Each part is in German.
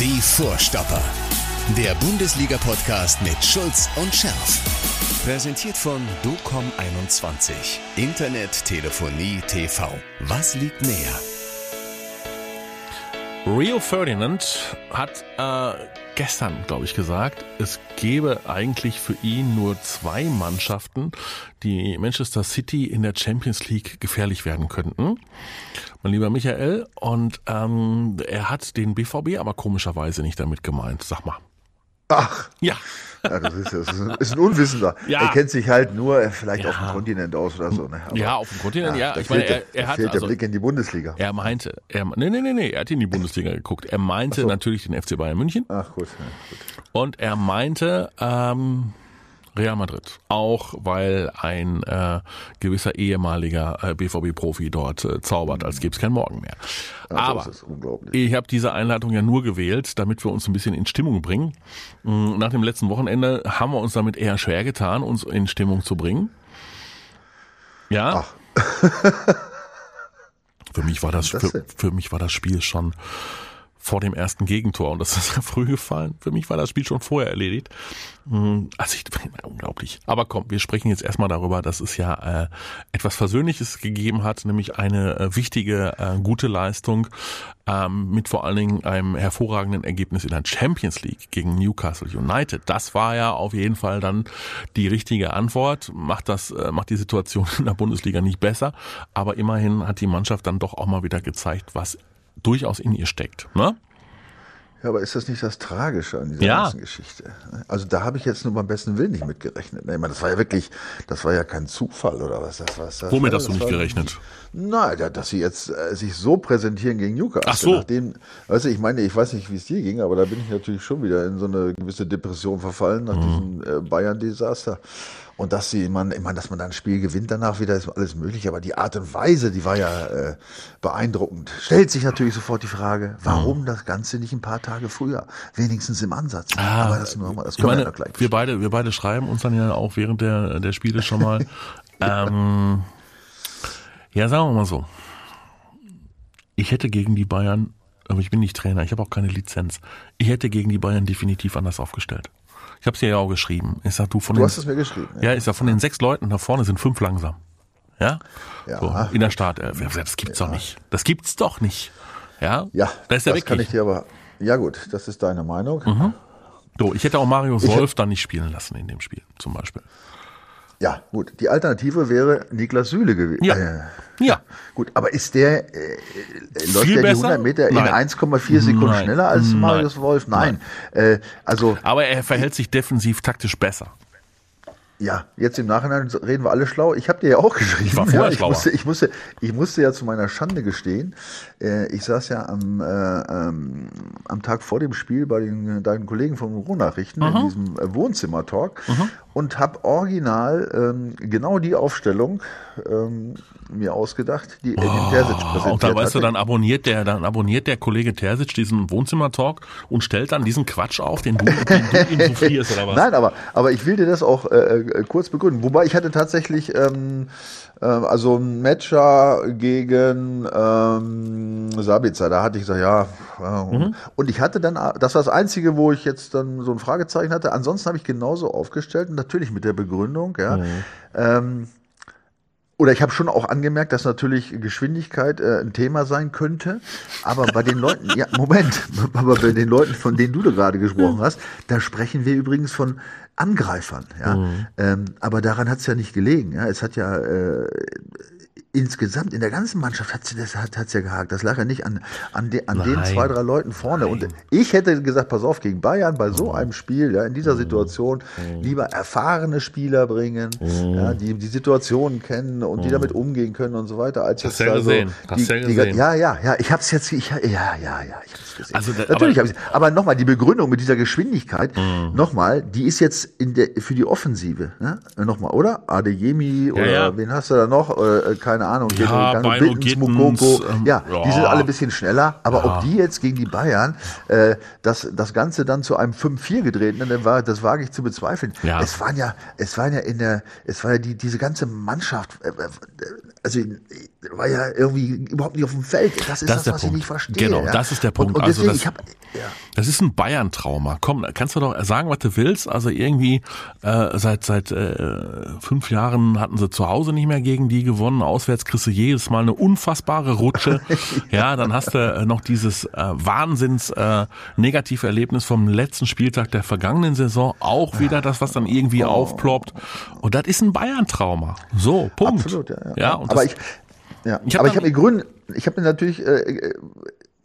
Die Vorstopper. Der Bundesliga-Podcast mit Schulz und Scherf. Präsentiert von DOCOM21. Internet, Telefonie, TV. Was liegt näher? Rio Ferdinand hat äh, gestern, glaube ich, gesagt, es gäbe eigentlich für ihn nur zwei Mannschaften, die Manchester City in der Champions League gefährlich werden könnten. Mein lieber Michael, und ähm, er hat den BVB aber komischerweise nicht damit gemeint. Sag mal. Ach. Ja. Ja, das ist, das ist ein Unwissender. Ja. Er kennt sich halt nur äh, vielleicht Ja. auf dem Kontinent aus oder so. Ne? Aber, ja, auf dem Kontinent, ja. ich meine, er, er hat fehlt also, der Blick in die Bundesliga. er meinte, er, nee, nee, nee, nee, er hat in die Bundesliga geguckt. Er meinte natürlich den FC Bayern München. Ach gut, ja, gut. Und er meinte ähm, Real Madrid. Auch weil ein äh, gewisser ehemaliger äh, BVB-Profi dort äh, zaubert, als gäbe es kein Morgen mehr. Aber ist unglaublich. ich habe diese Einleitung ja nur gewählt, damit wir uns ein bisschen in Stimmung bringen. Mm, Nach dem letzten Wochenende haben wir uns damit eher schwer getan, uns in Stimmung zu bringen. Ja. für mich war das, Das für, für mich war das Spiel schon vor dem ersten Gegentor und das ist ja früh gefallen. Für mich war das Spiel schon vorher erledigt. Mm, Also ich, unglaublich. Aber komm, wir sprechen jetzt erstmal darüber, dass es ja äh, etwas Versöhnliches gegeben hat, nämlich eine äh, wichtige, äh, gute Leistung ähm, mit vor allen Dingen einem hervorragenden Ergebnis in der Champions League gegen Newcastle United. Das war ja auf jeden Fall dann die richtige Antwort. Macht das, äh, macht die Situation in der Bundesliga nicht besser, aber immerhin hat die Mannschaft dann doch auch mal wieder gezeigt, was durchaus in ihr steckt. Ne? Ja, aber ist das nicht das Tragische an dieser Ja. ganzen Geschichte? Also da habe ich jetzt nur beim besten Willen nicht mitgerechnet. ne? Ich meine, das war ja wirklich, das war ja kein Zufall oder was das was das Womit war, hast du nicht war- gerechnet? Na, dass sie jetzt äh, sich so präsentieren gegen Newcastle. Ach so. Nachdem, weißt du, ich meine, ich weiß nicht, wie es dir ging, aber da bin ich natürlich schon wieder in so eine gewisse Depression verfallen nach Mhm. diesem äh, Bayern-Desaster. Und dass sie, man, ich meine, dass man dann ein Spiel gewinnt danach wieder, ist alles möglich. Aber die Art und Weise, die war ja äh, beeindruckend. Stellt sich natürlich sofort die Frage, Mhm. warum das Ganze nicht ein paar Tage früher? Wenigstens im Ansatz. aber das, nur, mal- das Ah, können wir meine, ja noch gleich. wir beide, wir beide schreiben uns dann ja auch während der, der Spiele schon mal. ähm, ja, sagen wir mal so. Ich hätte gegen die Bayern, aber ich bin nicht Trainer, ich habe auch keine Lizenz. Ich hätte gegen die Bayern definitiv anders aufgestellt. Ich habe es dir ja auch geschrieben. Ich sag, du von Du den, hast es mir geschrieben. ja, ich sag, von den sechs Leuten da vorne sind fünf langsam. Ja? Ja. So, in der Startelf. Ja, Das gibt's doch nicht. Das gibt's doch nicht. Ja? Ja, da ist das kann wirklich. ich dir aber. Ja gut, das ist deine Meinung. Mhm. So, ich hätte auch Marius Wolf dann nicht spielen lassen in dem Spiel, zum Beispiel. Ja, gut. Die Alternative wäre Niklas Süle gewesen. Ja. Äh, Ja. gut, aber ist der, äh, äh, läuft Viel der die besser? 100 Meter Nein. in 1,4 Sekunden Nein. schneller als Nein. Marius Wolf? Nein. Äh, also, Aber er verhält sich defensiv taktisch besser. Ja, jetzt im Nachhinein reden wir alle schlau. Ich habe dir ja auch geschrieben. war vorher ja, ich, musste, ich, musste, ich musste ja zu meiner Schande gestehen. Äh, ich saß ja am, äh, ähm, am Tag vor dem Spiel bei den, deinen Kollegen vom Ruhrnachrichten in diesem äh, Wohnzimmer-Talk und habe original ähm, genau die Aufstellung ähm, mir ausgedacht, die Edin Terzic präsentiert Oh, Und dann weißt du, hatte. dann abonniert der, dann abonniert der Kollege Terzic diesen Wohnzimmer-Talk und stellt dann diesen Quatsch auf, den du, den du ihm soufflierst, oder was? Nein, aber, aber ich will dir das auch äh, äh, kurz begründen. Wobei ich hatte tatsächlich ähm, äh, also ein Matcher gegen ähm, Sabitzer. Da hatte ich gesagt, ja. ja. Mhm. Und ich hatte dann, das war das Einzige, wo ich jetzt dann so ein Fragezeichen hatte. Ansonsten habe ich genauso aufgestellt und natürlich mit der Begründung, ja. Mhm. Ähm, oder ich habe schon auch angemerkt, dass natürlich Geschwindigkeit äh, ein Thema sein könnte. Aber bei den Leuten, ja, Moment, aber bei den Leuten, von denen du da gerade gesprochen hast, da sprechen wir übrigens von Angreifern. Ja? Ähm, aber daran hat es ja nicht gelegen. Ja? Es hat ja äh, insgesamt in der ganzen Mannschaft hat das hat hat's ja gehakt. Das lag ja nicht an an, de, an den Nein. zwei drei Leuten vorne. Und ich hätte gesagt, pass auf gegen Bayern bei so einem Spiel, ja, in dieser Situation lieber erfahrene Spieler bringen, ja, die die Situation kennen und die damit umgehen können und so weiter, als Hast jetzt ja da so gesehen. Hast die, ja die, gesehen. ja ja ja, ich habe es jetzt ich, ja ja ja, ich habe es gesehen. Also da- Natürlich aber- habe ich aber nochmal die Begründung mit dieser Geschwindigkeit, Mhm. nochmal, die ist jetzt in der für die Offensive, ne? Nochmal, oder? Adeyemi oder ja. wen hast du da noch? Äh, keine Ahnung. Ja, Beino Bittens, Mukoko. ähm, ja, die sind ja. alle ein bisschen schneller, aber ob die jetzt gegen die Bayern äh, das, das Ganze dann zu einem 5-4 gedreht, ne, das, war, das wage ich zu bezweifeln. Ja. Es waren ja, es waren ja in der, es war ja die, diese ganze Mannschaft, äh, äh, also äh, war ja irgendwie überhaupt nicht auf dem Feld. Das ist Das das, was Punkt. ich nicht verstehe. Genau, ja. das ist der Punkt. Und, und Also das- ich habe Das ist ein Bayern-Trauma. Komm, kannst du doch sagen, was du willst. Also irgendwie äh, seit seit äh, fünf Jahren hatten sie zu Hause nicht mehr gegen die gewonnen. Auswärts kriegst du jedes Mal eine unfassbare Rutsche. ja, dann hast du äh, noch dieses äh, Wahnsinns äh, Negativerlebnis vom letzten Spieltag der vergangenen Saison. Auch wieder das, was dann irgendwie Oh. aufploppt. Und das ist ein Bayern-Trauma. So, Punkt. Absolut, ja. ja. ja und aber das, ich, ja. Ich aber ich habe mir Gründe, ich habe mir natürlich äh, äh,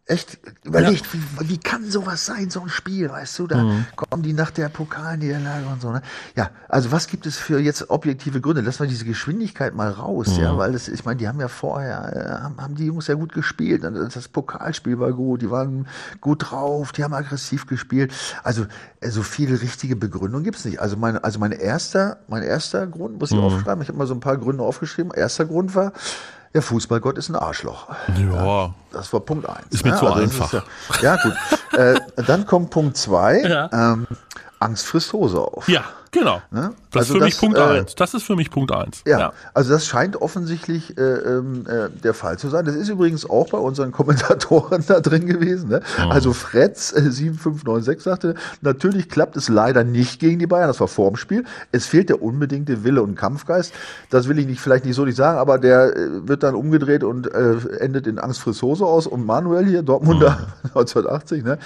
echt überlegt, wie, wie kann sowas sein, so ein Spiel, weißt du, da Mhm. kommen die nach der Pokalniederlage und so, ne? Ja, also was gibt es für jetzt objektive Gründe? Lassen wir diese Geschwindigkeit mal raus, Mhm. ja, weil das, ich meine, die haben ja vorher, äh, haben, haben die Jungs ja gut gespielt, und das Pokalspiel war gut, die waren gut drauf, die haben aggressiv gespielt, also äh, so viele richtige Begründung gibt's nicht. Also mein, also mein erster, mein erster Grund, muss ich Mhm. aufschreiben, ich habe mal so ein paar Gründe aufgeschrieben, erster Grund war, der Fußballgott ist ein Arschloch. ja, Das war Punkt eins. Ist mir ne? zu das einfach. ja, ja, gut. äh, dann kommt Punkt zwei. Ja. Ähm, Angst frisst Hose auf. ja, genau. Ne? Das Also ist für mich das, Punkt äh, eins. Das ist für mich Punkt eins. Ja, also das scheint offensichtlich äh, ähm, äh, der Fall zu sein. Das ist übrigens auch bei unseren Kommentatoren da drin gewesen. Ne? Also Fretz äh, 7596 sagte, natürlich klappt es leider nicht gegen die Bayern, das war vorm Spiel. Es fehlt der unbedingte Wille und Kampfgeist. Das will ich nicht vielleicht nicht so nicht sagen, aber der äh, wird dann umgedreht und äh, endet in Angst friss Hose aus. Und Manuel hier, Dortmunder 1980, ne?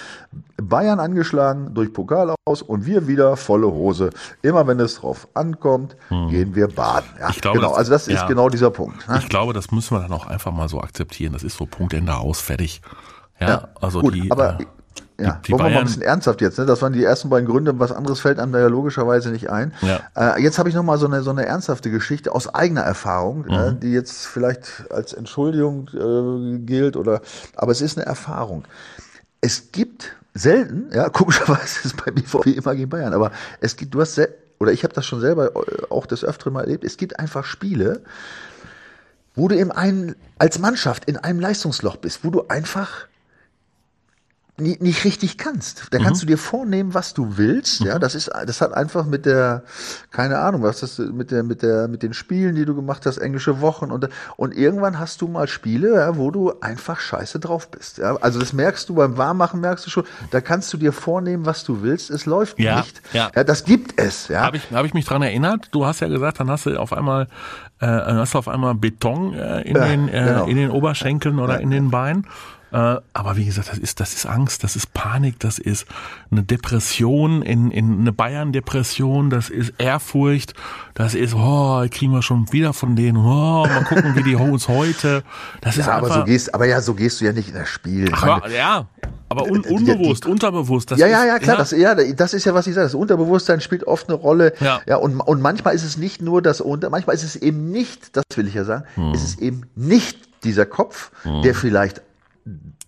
Bayern angeschlagen durch Pokal aus und wir wieder volle Hose. Immer wenn es drauf ankommt, gehen wir baden. Ja, Hm. Ich glaube, genau, das- also das ist ja. genau dieser Punkt. Ne? Ich glaube, das müssen wir dann auch einfach mal so akzeptieren. Das ist so Punkt Ende aus, fertig. Ja, Ja, also gut, die, aber äh, ja, die wollen wir mal ein bisschen ernsthaft jetzt. Ne? Das waren die ersten beiden Gründe. Was anderes fällt einem da ja logischerweise nicht ein. Ja. Äh, jetzt habe ich noch mal so eine so eine ernsthafte Geschichte aus eigener Erfahrung, äh, Mhm. die jetzt vielleicht als Entschuldigung äh, gilt oder, aber es ist eine Erfahrung. Es gibt selten, ja, komischerweise ist es bei BVB immer gegen Bayern, aber es gibt, du hast oder ich habe das schon selber äh, auch des Öfteren mal erlebt. Es gibt einfach Spiele, wo du im einen, als Mannschaft in einem Leistungsloch bist, wo du einfach nicht richtig kannst. Da kannst du dir vornehmen, was du willst. Ja, das ist, das hat einfach mit der, keine Ahnung, was das mit der, mit der, mit den Spielen, die du gemacht hast, englische Wochen und und irgendwann hast du mal Spiele, ja, wo du einfach scheiße drauf bist. Ja, also das merkst du beim Warmmachen, merkst du schon. Da kannst du dir vornehmen, was du willst. Es läuft Ja, nicht. ja. ja, das gibt es. Ja, Habe ich, hab ich mich dran erinnert? Du hast ja gesagt, dann hast du auf einmal, äh, hast du auf einmal Beton äh, in, Ja, den, äh, genau. in den Oberschenkeln oder in den Beinen. Äh, aber wie gesagt, das ist, das ist Angst, das ist Panik, das ist eine Depression, in, in eine Bayern-Depression, das ist Ehrfurcht, das ist, oh, kriegen wir schon wieder von denen, oh, mal gucken, wie die uns heute. Das ist ja, aber einfach, so gehst, aber ja, so gehst du ja nicht in das Spiel. Ach, meine, ja, aber un, die- die- unbewusst, unterbewusst. Das ja, ist, ja, ja, klar, Das, ja, das ist ja, was ich sage. Das Unterbewusstsein spielt oft eine Rolle. Ja. ja und, und manchmal ist es nicht nur das Unter, manchmal ist es eben nicht, das will ich ja sagen, Hm. ist es eben nicht dieser Kopf, der vielleicht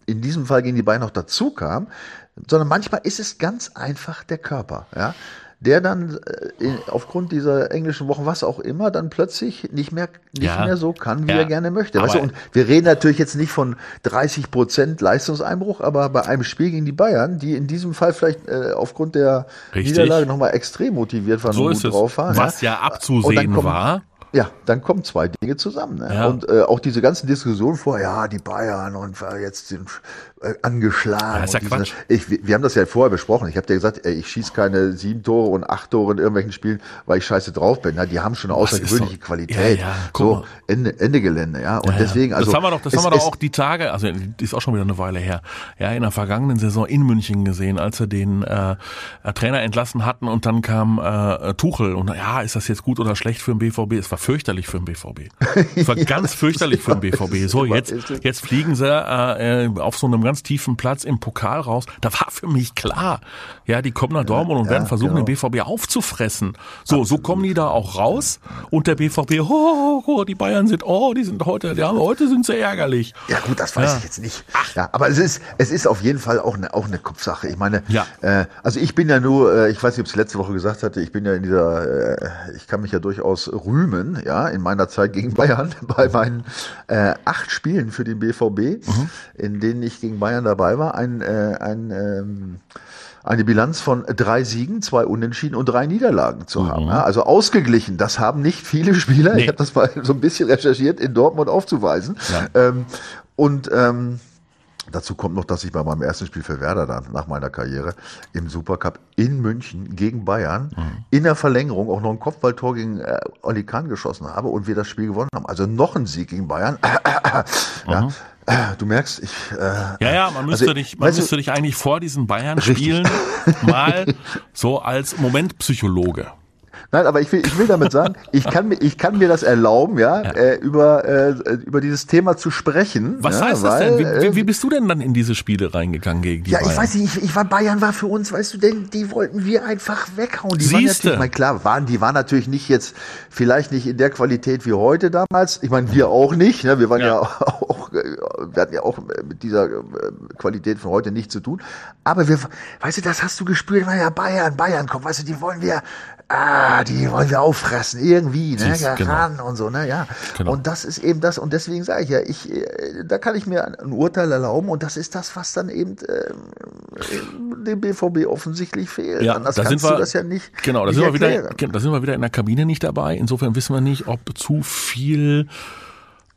in diesem Fall gegen die Beine noch dazu kam, sondern manchmal ist es ganz einfach der Körper, ja. Der dann äh, aufgrund dieser englischen Wochen, was auch immer, dann plötzlich nicht mehr, nicht Ja. mehr so kann, wie Ja. er gerne möchte. Weißt du? Und wir reden natürlich jetzt nicht von 30 Prozent Leistungseinbruch, aber bei einem Spiel gegen die Bayern, die in diesem Fall vielleicht äh, aufgrund der Richtig. Niederlage nochmal extrem motiviert waren so und gut drauf waren. Was ja dann abzusehen kommen- war. Ja, dann kommen zwei Dinge zusammen. Ne? Ja. Und äh, auch diese ganzen Diskussionen vor, ja, die Bayern und äh, jetzt sind äh, angeschlagen. Ja, ist ja diese- Quatsch. Ich, wir haben das ja vorher besprochen. Ich habe dir gesagt, ey, ich schieße keine sieben Tore und acht Tore in irgendwelchen Spielen, weil ich scheiße drauf bin. Na, die haben schon eine Das außergewöhnliche doch- Qualität. Ja, ja, so. Ende, Ende Gelände, ja. Und Ja, deswegen, also. das haben wir doch, das es- haben wir doch auch die Tage, also ist auch schon wieder eine Weile her, ja, in der vergangenen Saison in München gesehen, als sie den äh, äh, Trainer entlassen hatten und dann kam äh, Tuchel und ja, ist das jetzt gut oder schlecht für den BVB? Es war fürchterlich für den BVB. Es war ganz fürchterlich für den BVB. So, jetzt, jetzt fliegen sie äh, äh, auf so einem ganz tiefen Platz im Pokal raus. Da war für mich klar, ja, die kommen nach Dortmund und ja, werden versuchen, genau. den BVB aufzufressen. So, so kommen die da auch raus und der BVB, oh, oh, die Bayern sind, oh, die sind heute, die haben, heute sind sie ärgerlich. Ja gut, das weiß Ja. ich jetzt nicht. Ja, aber es ist, es ist auf jeden Fall auch eine, auch eine Kopfsache. Ich meine, Ja. äh, also ich bin ja nur, äh, ich weiß nicht, ob ich es letzte Woche gesagt hatte, ich bin ja in dieser, äh, ich kann mich ja durchaus rühmen, ja, in meiner Zeit gegen Bayern, bei meinen äh, acht Spielen für den BVB, Mhm. in denen ich gegen Bayern dabei war, ein, äh, ein ähm, eine Bilanz von drei Siegen, zwei Unentschieden und drei Niederlagen zu haben. Ja, also ausgeglichen. Das haben nicht viele Spieler. Mhm. Nee. Ich habe das mal so ein bisschen recherchiert in Dortmund aufzuweisen. Ja. Ähm, und ähm, Dazu kommt noch, dass ich bei meinem ersten Spiel für Werder dann nach meiner Karriere im Supercup in München gegen Bayern mhm. in der Verlängerung auch noch ein Kopfballtor gegen äh, Oli Kahn geschossen habe und wir das Spiel gewonnen haben. Also noch ein Sieg gegen Bayern. ja. Mhm. Du merkst, ich. Äh, ja, ja, man müsste, also, dich, man müsste du, dich eigentlich vor diesen Bayern-Spielen mal so als Momentpsychologe Nein, aber ich will, ich will damit sagen, ich kann mir, ich kann mir das erlauben, ja, ja. Äh, über, äh, über dieses Thema zu sprechen. Was ja, heißt weil, das denn? Wie, wie, wie, bist du denn dann in diese Spiele reingegangen gegen die Ja, Bayern? ich weiß nicht, ich, ich war, Bayern war für uns, weißt du, denn die wollten wir einfach weghauen. Die Siehste. waren natürlich, klar, waren, die waren natürlich nicht jetzt, vielleicht nicht in der Qualität wie heute damals. Ich meine, wir auch nicht, ne? wir waren ja, ja auch, äh, wir hatten ja auch mit dieser äh, Qualität von heute nichts zu tun. Aber wir, weißt du, das hast du gespürt, war ja Bayern, Bayern, komm, weißt du, die wollen wir, ah, die wollen wir auffressen, irgendwie, ne, ja, genau. ran und so, ne, ja. Genau. Und das ist eben das, und deswegen sage ich ja, ich, äh, da kann ich mir ein Urteil erlauben und das ist das, was dann eben äh, dem BVB offensichtlich fehlt. Ja, Anders da sind wir, das ja nicht. Genau, da sind wir wieder, da sind wir wieder in der Kabine nicht dabei. Insofern wissen wir nicht, ob zu viel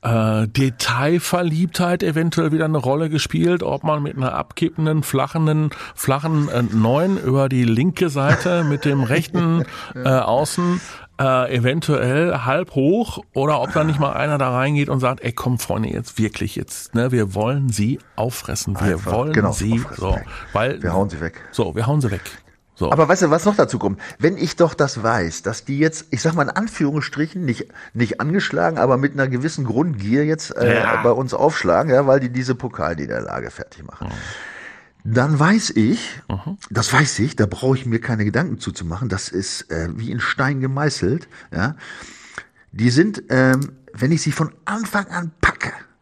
äh, Detailverliebtheit eventuell wieder eine Rolle gespielt, ob man mit einer abkippenden, flachenden, flachen äh, Neun über die linke Seite mit dem rechten äh, Außen äh, eventuell halb hoch oder ob da nicht mal einer da reingeht und sagt, ey komm Freunde, jetzt wirklich jetzt, ne, wir wollen sie auffressen, wir Einfach, wollen genau, sie so, weil wir hauen sie weg. So, wir hauen sie weg. So. Aber weißt du, was noch dazu kommt? Wenn ich doch das weiß, dass die jetzt, ich sag mal in Anführungsstrichen, nicht, nicht angeschlagen, aber mit einer gewissen Grundgier jetzt äh, ja. bei uns aufschlagen, ja, weil die diese Pokalniederlage fertig machen. Mhm. Dann weiß ich, mhm. das weiß ich, da brauche ich mir keine Gedanken zuzumachen, das ist äh, wie in Stein gemeißelt, ja. Die sind, ähm, wenn ich sie von Anfang an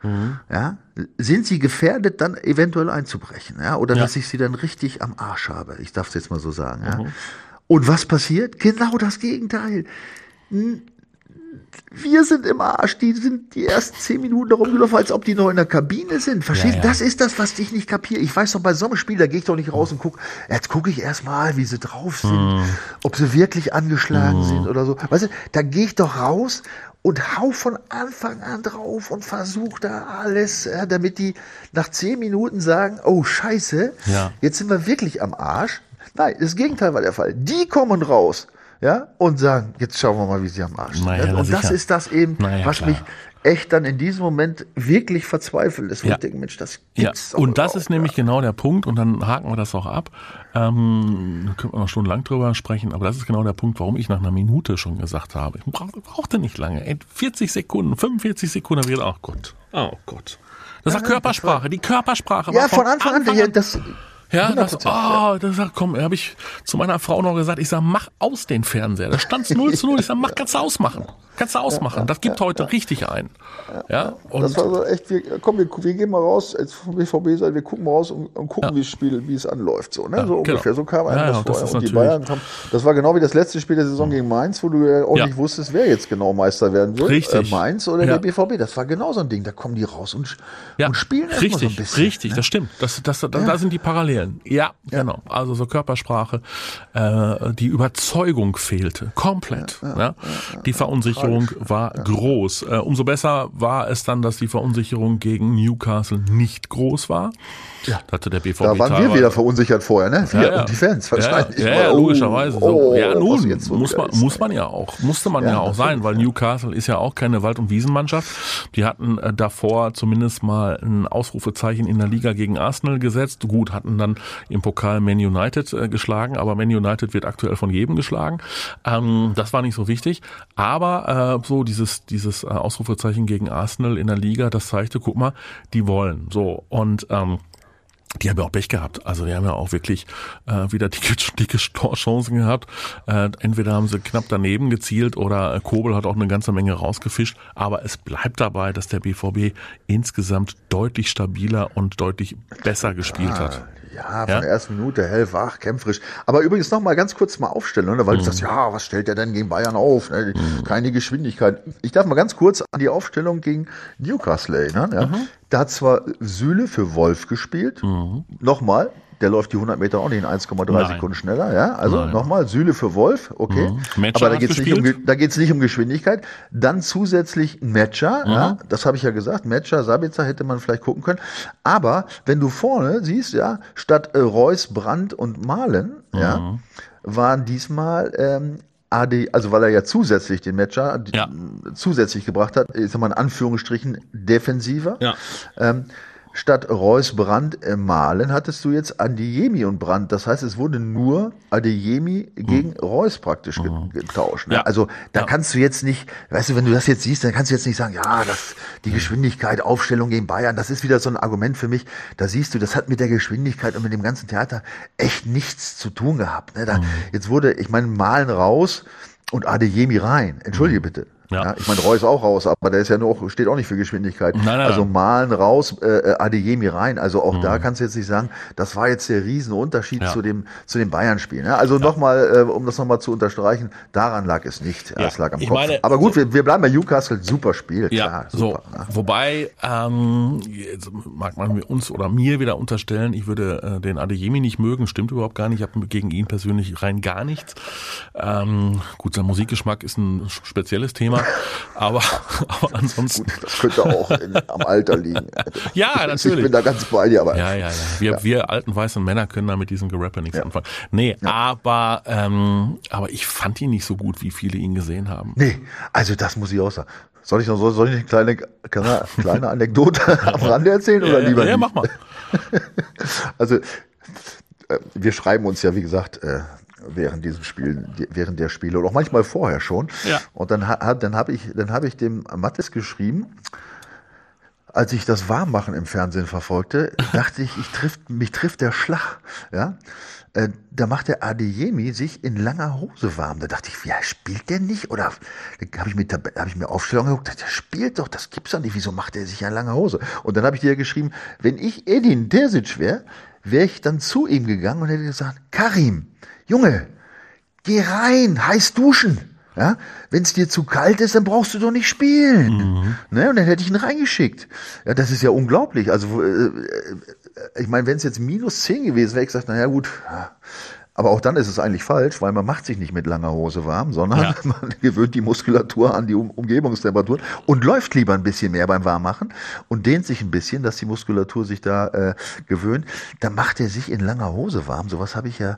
Mhm. Ja, sind sie gefährdet, dann eventuell einzubrechen, ja, oder ja. dass ich sie dann richtig am Arsch habe. Ich darf es jetzt mal so sagen. Ja. Mhm. Und was passiert? Genau das Gegenteil. Wir sind im Arsch, die sind die ersten zehn Minuten rumgelaufen, als ob die noch in der Kabine sind. Verstehst? Ja, ja. Das ist das, was ich nicht kapiere. Ich weiß doch, bei so einem Spiel, da gehe ich doch nicht raus und gucke, jetzt gucke ich erstmal, wie sie drauf sind, mhm. ob sie wirklich angeschlagen mhm. sind oder so. Weißt du, da gehe ich doch raus und hau von Anfang an drauf und versuch da alles, ja, damit die nach zehn Minuten sagen, oh scheiße, ja. jetzt sind wir wirklich am Arsch. Nein, das Gegenteil war der Fall. Die kommen raus, ja, und sagen, jetzt schauen wir mal, wie sie am Arsch sind. Naja, und das ist das eben, naja, was klar. mich echt dann in diesem Moment wirklich verzweifelt ist. Ja. ich denke, Mensch, das gibt's ja. Und das ist nämlich ja. genau der Punkt, und dann haken wir das auch ab. Ähm, da können wir noch stundenlang drüber sprechen, aber das ist genau der Punkt, warum ich nach einer Minute schon gesagt habe. Ich brauch, brauchte nicht lange. 40 Sekunden, 45 Sekunden, wieder, ach Gott, oh Gott. Das war Körpersprache, die Körpersprache. Ja, von Anfang, Anfang an, das, ja, das, oh, das sagt, komm, habe ich zu meiner Frau noch gesagt, ich sag, mach aus den Fernseher. Da stand 0 zu 0. Ich sag, mach, kannst du ausmachen. Kannst du ausmachen. Das gibt heute richtig ein. Ja, und das war so echt, wir, komm, wir, wir gehen mal raus, als BVB sein, wir gucken mal raus und, und gucken, ja. wie das Spiel, wie es anläuft, so, ne? so genau. ungefähr. So kam einem ja, das vorher. Und die Bayern haben, das war genau wie das letzte Spiel der Saison gegen Mainz, wo du ja auch nicht wusstest, wer jetzt genau Meister werden will. Richtig. Äh, Mainz oder der BVB. Das war genau so ein Ding. Da kommen die raus und, und spielen erstmal so ein bisschen. Richtig, ne? das stimmt. Das, das, das, Da sind die Parallelen. Ja, genau. Also so Körpersprache. Äh, die Überzeugung fehlte. Komplett. Ja, Die Verunsicherung war groß. Äh, umso besser war es dann, dass die Verunsicherung gegen Newcastle nicht groß war. Ja. Da hatte der BVB Da waren wir wieder verunsichert vorher, ne? Wir ja, ja. und die Fans wahrscheinlich. Ja, ja, ja logischerweise. So. Oh, ja, nun, muss man, muss man ja auch. Musste man ja, auch sein, weil Newcastle ist ja auch keine Wald- und Wiesenmannschaft. Die hatten äh, davor zumindest mal ein Ausrufezeichen in der Liga gegen Arsenal gesetzt. Gut, hatten dann im Pokal Man United äh, geschlagen, aber Man United wird aktuell von jedem geschlagen. Ähm, das war nicht so wichtig. Aber äh, so dieses, dieses äh, Ausrufezeichen gegen Arsenal in der Liga, das zeigte, guck mal, die wollen. So. Und ähm, die haben ja auch Pech gehabt. Also die haben ja auch wirklich äh, wieder dicke, dicke Torchancen gehabt. Äh, entweder haben sie knapp daneben gezielt oder äh, Kobel hat auch eine ganze Menge rausgefischt. Aber es bleibt dabei, dass der BVB insgesamt deutlich stabiler und deutlich besser gespielt hat. Ja, von ja? der ersten Minute hellwach, kämpferisch. Aber übrigens noch mal ganz kurz mal aufstellen, ne? weil mhm. du sagst, ja, was stellt der denn gegen Bayern auf? Ne? Mhm. Keine Geschwindigkeit. Ich darf mal ganz kurz an die Aufstellung gegen Newcastle erinnern. Ja? Mhm. Da hat zwar Süle für Wolf gespielt, mhm. nochmal, der läuft die 100 Meter auch nicht in 1,3 Nein. Sekunden schneller. Ja, also nochmal Süle für Wolf, okay. Mhm. Metscher Aber da hat geht's nicht um, da geht's nicht um Geschwindigkeit. Dann zusätzlich Matcher, Mhm. ja, das habe ich ja gesagt. Matcher, Sabitzer hätte man vielleicht gucken können. Aber wenn du vorne siehst, ja, statt äh, Reus, Brandt und Malen, ja, Mhm. waren diesmal ähm, AD, also weil er ja zusätzlich den Matcher Ja. zusätzlich gebracht hat, ist mal in Anführungsstrichen defensiver. Ja. Ähm, statt Reus, Brandt, äh, Malen hattest du jetzt Adeyemi und Brandt. Das heißt, es wurde nur Adeyemi gegen Reus praktisch ge getauscht. Ne? Mhm. Ja. Also da Ja. kannst du jetzt nicht, weißt du, wenn du das jetzt siehst, dann kannst du jetzt nicht sagen, ja, das, die Geschwindigkeit, Aufstellung gegen Bayern, das ist wieder so ein Argument für mich. Da siehst du, das hat mit der Geschwindigkeit und mit dem ganzen Theater echt nichts zu tun gehabt. Ne? Da, Mhm. Jetzt wurde, ich meine, Malen raus und Adeyemi rein. Entschuldige bitte. Mhm. Ja. Ja. ich meine, Reus auch raus, aber der ist ja nur, steht auch nicht für Geschwindigkeit. Nein, nein, also. Malen raus, äh, äh, Adeyemi rein. Also auch da kannst du jetzt nicht sagen, das war jetzt der Riesenunterschied Mhm. Ja. zu dem zu dem Bayern-Spiel. Ne? Also nochmal, äh, um das nochmal zu unterstreichen, daran lag es nicht. Ja. Es lag am Ich Kopf. meine, aber gut, so- wir, wir bleiben bei Newcastle. Super Spiel, Ja, klar. so. Super, ne? Wobei, ähm, jetzt mag man uns oder mir wieder unterstellen, ich würde äh, den Adeyemi nicht mögen, stimmt überhaupt gar nicht. Ich habe gegen ihn persönlich rein gar nichts. Ähm, gut, sein Musikgeschmack ist ein spezielles Thema, aber, aber ansonsten. Das könnte auch in, am Alter liegen. Ja, Ich natürlich. bin da ganz bei dir, aber Ja, ja, ja. Wir, wir alten weißen Männer können da mit diesem Gerapper nichts anfangen. Nee, aber, ähm, aber ich fand ihn nicht so gut, wie viele ihn gesehen haben. Nee, also das muss ich auch sagen. Soll ich noch soll, soll ich eine kleine, kleine, kleine Anekdote am Rande erzählen oder lieber ja, nicht? mach mal. Also äh, wir schreiben uns ja, wie gesagt, äh, während diesem Spiel, während der Spiele oder auch manchmal vorher schon. Ja. Und dann, dann habe ich, dann habe ich dem Mattes geschrieben, als ich das Warmmachen im Fernsehen verfolgte, dachte ich, ich trifft, mich trifft der Schlag. Ja? Äh, da macht der Adeyemi sich in langer Hose warm. Da dachte ich, ja, spielt der nicht? Oder habe ich, mir hab ich mir Aufstellung geguckt, der spielt doch, das gibt's doch nicht. Wieso macht er sich in langer Hose? Und dann habe ich dir geschrieben, wenn ich Edin Terzic wäre, wäre ich dann zu ihm gegangen und hätte gesagt, Karim, Junge, geh rein, heiß duschen. Ja, wenn es dir zu kalt ist, dann brauchst du doch nicht spielen. Ne? Und dann hätte ich ihn reingeschickt. Ja, das ist ja unglaublich. Also, äh, äh, ich meine, wenn es jetzt minus 10 gewesen wäre, ich gesagt, naja gut, aber auch dann ist es eigentlich falsch, weil man macht sich nicht mit langer Hose warm, sondern Ja. man gewöhnt die Muskulatur an die um Umgebungstemperatur und läuft lieber ein bisschen mehr beim Warmmachen und dehnt sich ein bisschen, dass die Muskulatur sich da äh, gewöhnt. Dann macht er sich in langer Hose warm. Sowas habe ich ja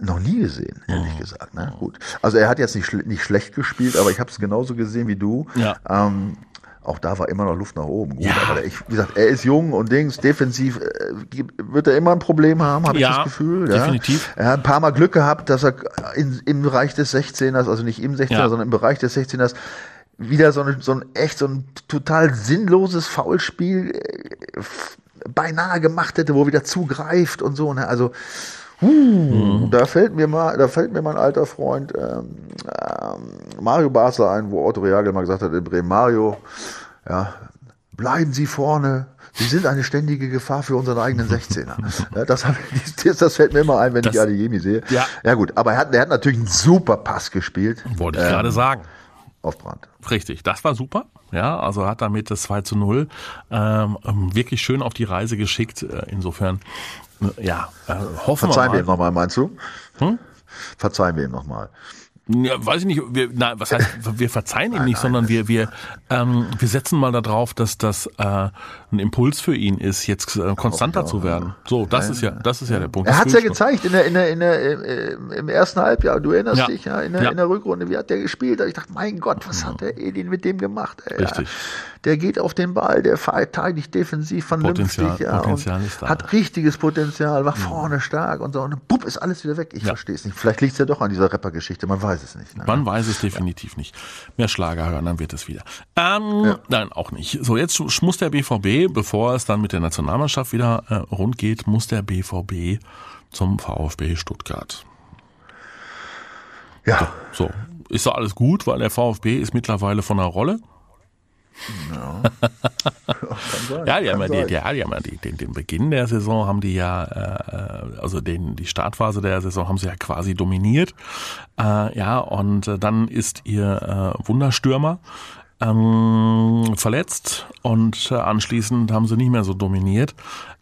noch nie gesehen, ehrlich Mhm. gesagt. Ne? Gut. Also er hat jetzt nicht, schl nicht schlecht gespielt, aber ich habe es genauso gesehen wie du. Ja. Ähm, auch da war immer noch Luft nach oben. Gut, Ja. aber ich, wie gesagt, er ist jung und Dings, defensiv äh, wird er immer ein Problem haben, habe Ja, ich das Gefühl. Ja. definitiv. Er hat ein paar Mal Glück gehabt, dass er in, im Bereich des 16ers, also nicht im 16er, Ja. sondern im Bereich des 16ers, wieder so, eine, so ein echt so ein total sinnloses Foulspiel äh, beinahe gemacht hätte, wo er wieder zugreift und so. Ne? Also Uh, Da fällt mir mal, da fällt mir mein alter Freund ähm, ähm, Mario Basler ein, wo Otto Reagel mal gesagt hat in Bremen, Mario, ja, bleiben Sie vorne. Sie sind eine ständige Gefahr für unseren eigenen 16er. ja, das, das, das fällt mir immer ein, wenn Das- ich Adeyemi sehe. Ja. ja gut, aber er hat, er hat natürlich einen super Pass gespielt Wollte ich Ähm, gerade sagen. auf Brand. Richtig, das war super. Ja, also hat damit das 2 zu 0 ähm, wirklich schön auf die Reise geschickt. Äh, Insofern, ja, äh, hoffen Verzeihen wir ihm mal. nochmal, meinst du? Hm? Verzeihen wir ihm nochmal. Ja, weiß ich nicht, wir, nein, was heißt, wir verzeihen ihm nicht, sondern wir, wir, ähm, wir setzen mal darauf, dass das äh, ein Impuls für ihn ist, jetzt äh, konstanter zu werden. So, das ist ja, das ist ja der Punkt. Er Das hat es ja gezeigt in der, in der, in der, im ersten Halbjahr. Du erinnerst Ja. dich ja in, der, Ja. in der Rückrunde, wie hat der gespielt? Ich dachte, mein Gott, was hat der Edin mit dem gemacht? Ey? Richtig. Der geht auf den Ball, der verteidigt defensiv vernünftig. Potenzial- ja, Potenzial ist da. Hat richtiges Potenzial, war vorne stark und so. Und bupp, ist alles wieder weg. Ich Ja. verstehe es nicht. Vielleicht liegt es ja doch an dieser Rapper-Geschichte, man weiß es nicht. Ne? Man weiß es definitiv nicht. Mehr Schlager hören, dann wird es wieder. Ähm, Nein, auch nicht. So, jetzt muss der BVB, bevor es dann mit der Nationalmannschaft wieder äh, rund geht, muss der BVB zum VfB Stuttgart. Ja, So, ist doch alles gut, weil der VfB ist mittlerweile von der Rolle. Ja, die haben ja, die, die, ja, die haben ja die, den, den Beginn der Saison haben die ja, äh, also den, die Startphase der Saison haben sie ja quasi dominiert. Äh, ja, und äh, dann ist ihr äh, Wunderstürmer ähm, verletzt und äh, anschließend haben sie nicht mehr so dominiert.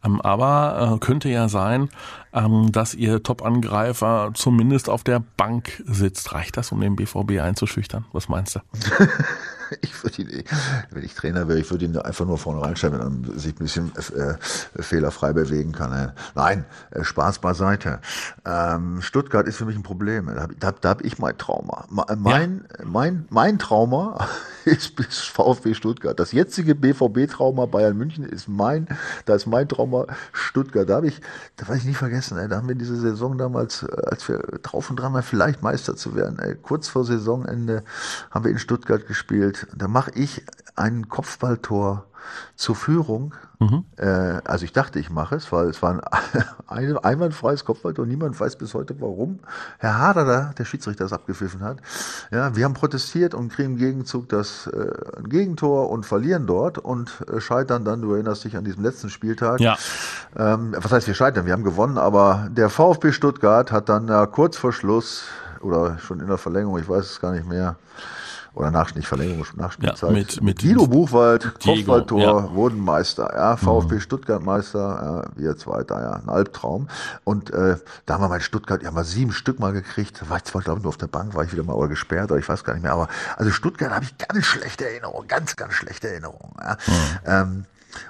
Ähm, aber äh, könnte ja sein, ähm, dass ihr Top-Angreifer zumindest auf der Bank sitzt. Reicht das, um den BVB einzuschüchtern? Was meinst du? ich würde ihn, wenn ich Trainer wäre, ich würde ihn einfach nur vorne reinstellen, wenn er sich ein bisschen äh, fehlerfrei bewegen kann. Nein, äh, Spaß beiseite. Ähm, Stuttgart ist für mich ein Problem. Da, da, da habe ich mein Trauma. Mein, ja. mein, mein Trauma ist bis VfB Stuttgart. Das jetzige BVB-Trauma Bayern München ist mein, da ist mein Trauma Stuttgart. Da habe ich, da werde ich nie vergessen, ey, da haben wir diese Saison damals, äh, als wir drauf und dran waren, vielleicht Meister zu werden, ey, kurz vor Saisonende haben wir in Stuttgart gespielt. Da mache ich ein Kopfballtor zur Führung. Mhm. Äh, also ich dachte, ich mache es, weil es war ein, ein einwandfreies Kopfballtor. Niemand weiß bis heute warum. Herr Hader, der Schiedsrichter, das abgepfiffen hat. Ja, wir haben protestiert und kriegen im Gegenzug das äh, ein Gegentor und verlieren dort und äh, scheitern dann. Du erinnerst dich an diesem letzten Spieltag. Ja. Ähm, was heißt wir scheitern? Wir haben gewonnen, aber der VfB Stuttgart hat dann ja, kurz vor Schluss oder schon in der Verlängerung, ich weiß es gar nicht mehr, oder nach, nicht Verlängerung, Nachspielzeit. Ja, mit, mit Guido Buchwald, Kopfballtor, ja. wurden Meister, ja, VfB mhm. Stuttgart Meister, ja, wir Zweiter, ja, ein Albtraum. Und äh, da haben wir mal in Stuttgart, ja mal sieben Stück mal gekriegt. Da war ich zwar, glaube ich, nur auf der Bank, war ich wieder mal oder gesperrt, oder ich weiß gar nicht mehr. Aber also Stuttgart habe ich ganz schlechte Erinnerungen, ganz, ganz schlechte Erinnerungen. Ja. Mhm. Ähm,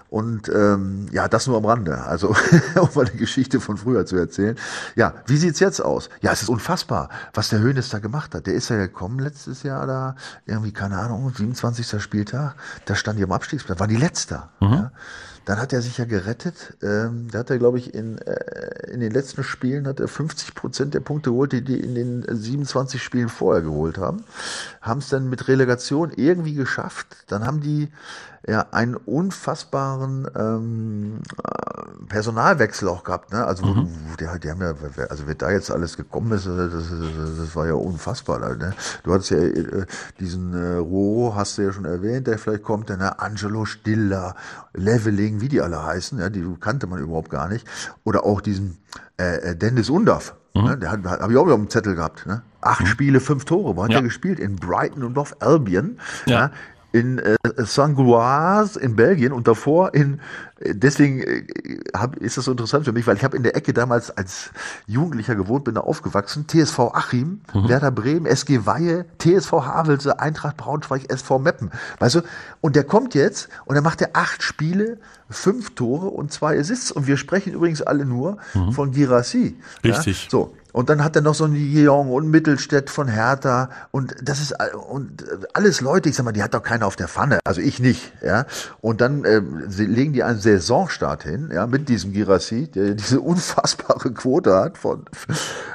und ähm, ja, das nur am Rande, also um mal die Geschichte von früher zu erzählen. Ja, wie sieht's jetzt aus? Ja, es ist unfassbar, was der Hönes da gemacht hat. Der ist ja gekommen letztes Jahr da, irgendwie, keine Ahnung, 27. Spieltag, da stand die am Abstiegsplatz, war die Letzte. Mhm. Ja. Dann hat er sich ja gerettet. Ähm, da hat er, glaube ich, in, äh, in den letzten Spielen hat er 50 Prozent der Punkte geholt, die die in den 27 Spielen vorher geholt haben. Haben es dann mit Relegation irgendwie geschafft. Dann haben die ja einen unfassbaren ähm, äh, Personalwechsel auch gehabt. Ne? Also mhm. die, die haben ja, also wer da jetzt alles gekommen ist, das, das, das war ja unfassbar. Ne? Du hattest ja äh, diesen äh, Ro, hast du ja schon erwähnt, der vielleicht kommt, der ne? Angelo Stiller, Leveling, wie die alle heißen, ja, die kannte man überhaupt gar nicht. Oder auch diesen äh, äh Dennis Undaff. Mhm. Ne? Der hat, habe ich auch wieder auf dem Zettel gehabt. Ne? Acht mhm. Spiele, fünf Tore. Wo hat ja. er gespielt? In Brighton und auf Albion. Ja. ja in äh, Saint-Gouloise in Belgien und davor in deswegen äh, hab, ist das so interessant für mich, weil ich habe in der Ecke damals als Jugendlicher gewohnt, bin da aufgewachsen. TSV Achim, mhm. Werder Bremen, SG Weihe, TSV Havelse, Eintracht Braunschweig, SV Meppen. Weißt du? Und der kommt jetzt und er macht ja acht Spiele, fünf Tore und zwei Assists. Und wir sprechen übrigens alle nur mhm. von Girassi. Richtig. Ja? So. Und dann hat er noch so einen Jeong und Mittelstädt von Hertha. Und das ist und alles Leute, ich sag mal, die hat doch keiner auf der Pfanne. Also ich nicht, ja. Und dann äh, legen die einen Saisonstart hin, ja, mit diesem Girassi, der diese unfassbare Quote hat von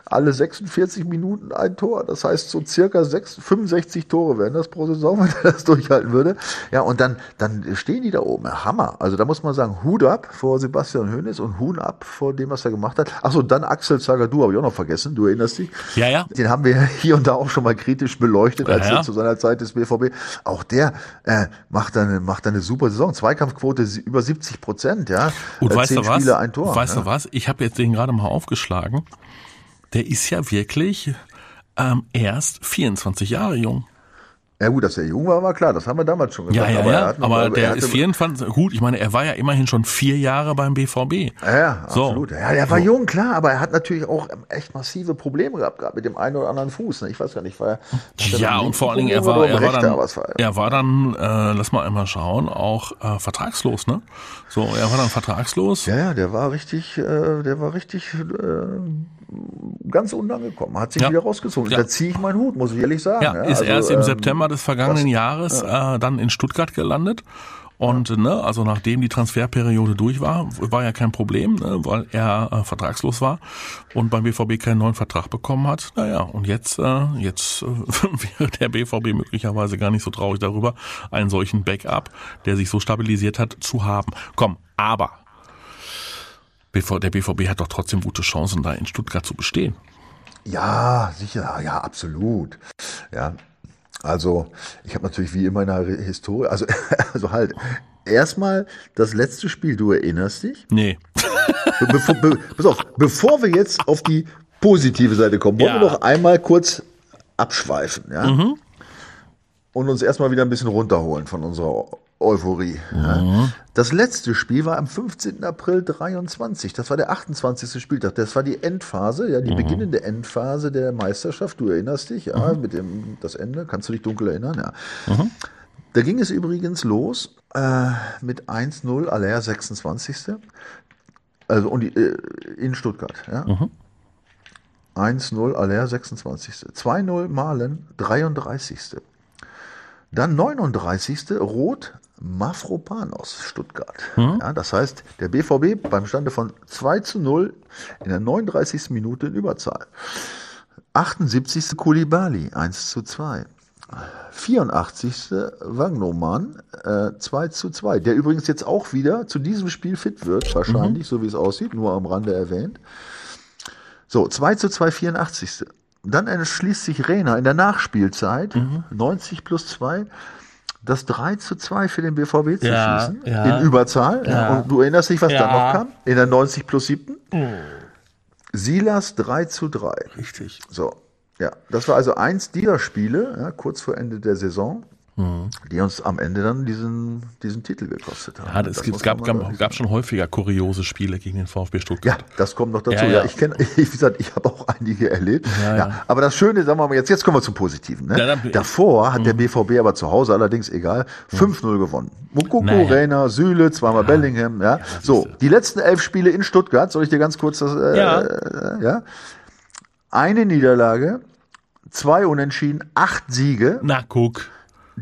alle 46 Minuten ein Tor. Das heißt, so circa 6, 65 Tore wären das pro Saison, wenn er das durchhalten würde. Ja, und dann, dann stehen die da oben. Hammer. Also da muss man sagen, Hut ab vor Sebastian Hoeneß und Huhn ab vor dem, was er gemacht hat. Achso, dann Axel Zagadou habe ich auch noch vergessen. Du erinnerst dich? Ja, ja. Den haben wir hier und da auch schon mal kritisch beleuchtet, als ja, ja. er zu seiner Zeit des BVB. Auch der äh, macht, eine, macht eine super Saison. Zweikampfquote über 70 Prozent, ja. Und äh, weißt du was? ein Tor. Weißt ja. du was? Ich habe jetzt den gerade mal aufgeschlagen. Der ist ja wirklich ähm, erst 24 Jahre jung. Ja gut, dass er jung war, war klar, das haben wir damals schon gesagt. Ja, ja, aber, ja, aber noch, der ist 24, gut, ich meine, er war ja immerhin schon vier Jahre beim BVB. Ja, ja so. absolut. Ja, der war so. jung, klar, aber er hat natürlich auch echt massive Probleme gehabt, gerade mit dem einen oder anderen Fuß. Ne? Ich weiß gar nicht, war er, Ja, und vor allen Dingen, er war, er war dann, war, er war dann äh, lass mal einmal schauen, auch äh, vertragslos, ne? So, er war dann vertragslos. Ja, ja, der war richtig, äh, der war richtig äh, ganz unangekommen, hat sich ja. wieder rausgezogen. Ja. Da ziehe ich meinen Hut, muss ich ehrlich sagen. Ja, ist also, erst im ähm, September des vergangenen das, Jahres ja. äh, dann in Stuttgart gelandet. Und ne, also nachdem die Transferperiode durch war, war ja kein Problem, ne, weil er äh, vertragslos war und beim BVB keinen neuen Vertrag bekommen hat. Naja, und jetzt, äh, jetzt äh, wäre der BVB möglicherweise gar nicht so traurig darüber, einen solchen Backup, der sich so stabilisiert hat, zu haben. Komm, aber der BVB hat doch trotzdem gute Chancen, da in Stuttgart zu bestehen. Ja, sicher, ja, absolut. Ja, also, ich habe natürlich wie immer in der Historie, also, also halt, erstmal das letzte Spiel, du erinnerst dich? Nee. Bevor, be, pass auf, bevor wir jetzt auf die positive Seite kommen, wollen ja. wir noch einmal kurz abschweifen, ja? Mhm. Und uns erstmal wieder ein bisschen runterholen von unserer Euphorie. Ja. Das letzte Spiel war am 15. April 23. Das war der 28. Spieltag. Das war die Endphase, ja, die beginnende Endphase der Meisterschaft. Du erinnerst dich, ja, mit dem das Ende. Kannst du dich dunkel erinnern? Ja. Da ging es übrigens los äh, mit 1-0, Aller 26. Also und die, äh, in Stuttgart. Ja. 1-0, Aller 26. 2-0, Malen 33. Dann 39. Rot Mafropanos Stuttgart. Ja, das heißt, der BVB beim Stande von 2 zu 0 in der 39. Minute in Überzahl. 78. Kulibali 1 zu 2. 84. Wagnoman äh, 2 zu 2. Der übrigens jetzt auch wieder zu diesem Spiel fit wird, wahrscheinlich, so wie es aussieht, nur am Rande erwähnt. So, 2 zu 2, 84. Dann entschließt sich Rena in der Nachspielzeit, 90 plus 2, das 3 zu 2 für den BVB zu Ja, schießen. ja. In Überzahl. Ja. Und du erinnerst dich, was dann noch kam? In der 90 plus 7. Silas 3 zu 3. Richtig. So, ja, das war also eins dieser Spiele, kurz vor Ende der Saison, die uns am Ende dann diesen, diesen Titel gekostet haben. Mhm. Ja, das, Das es gab, gab, gab schon häufiger kuriose Spiele gegen den VfB Ja, Stuttgart. das kommt noch dazu. Ja, Ja, ja. ich kenne, wie gesagt, ich habe auch einige erlebt. Ja, ja. aber das Schöne, sagen wir mal, jetzt, jetzt kommen wir zum Positiven. Ne? Ja, dann- Mhm. Davor hat der BVB aber zu Hause allerdings egal 5-0 gewonnen. Mukoko, Naja. Reiner, Süle, zweimal Bellingham. Ja, so die letzten elf Spiele in Stuttgart. Soll ich dir ganz kurz das? Äh, Ja. äh, ja. Eine Niederlage, zwei Unentschieden, acht Siege. Na, guck.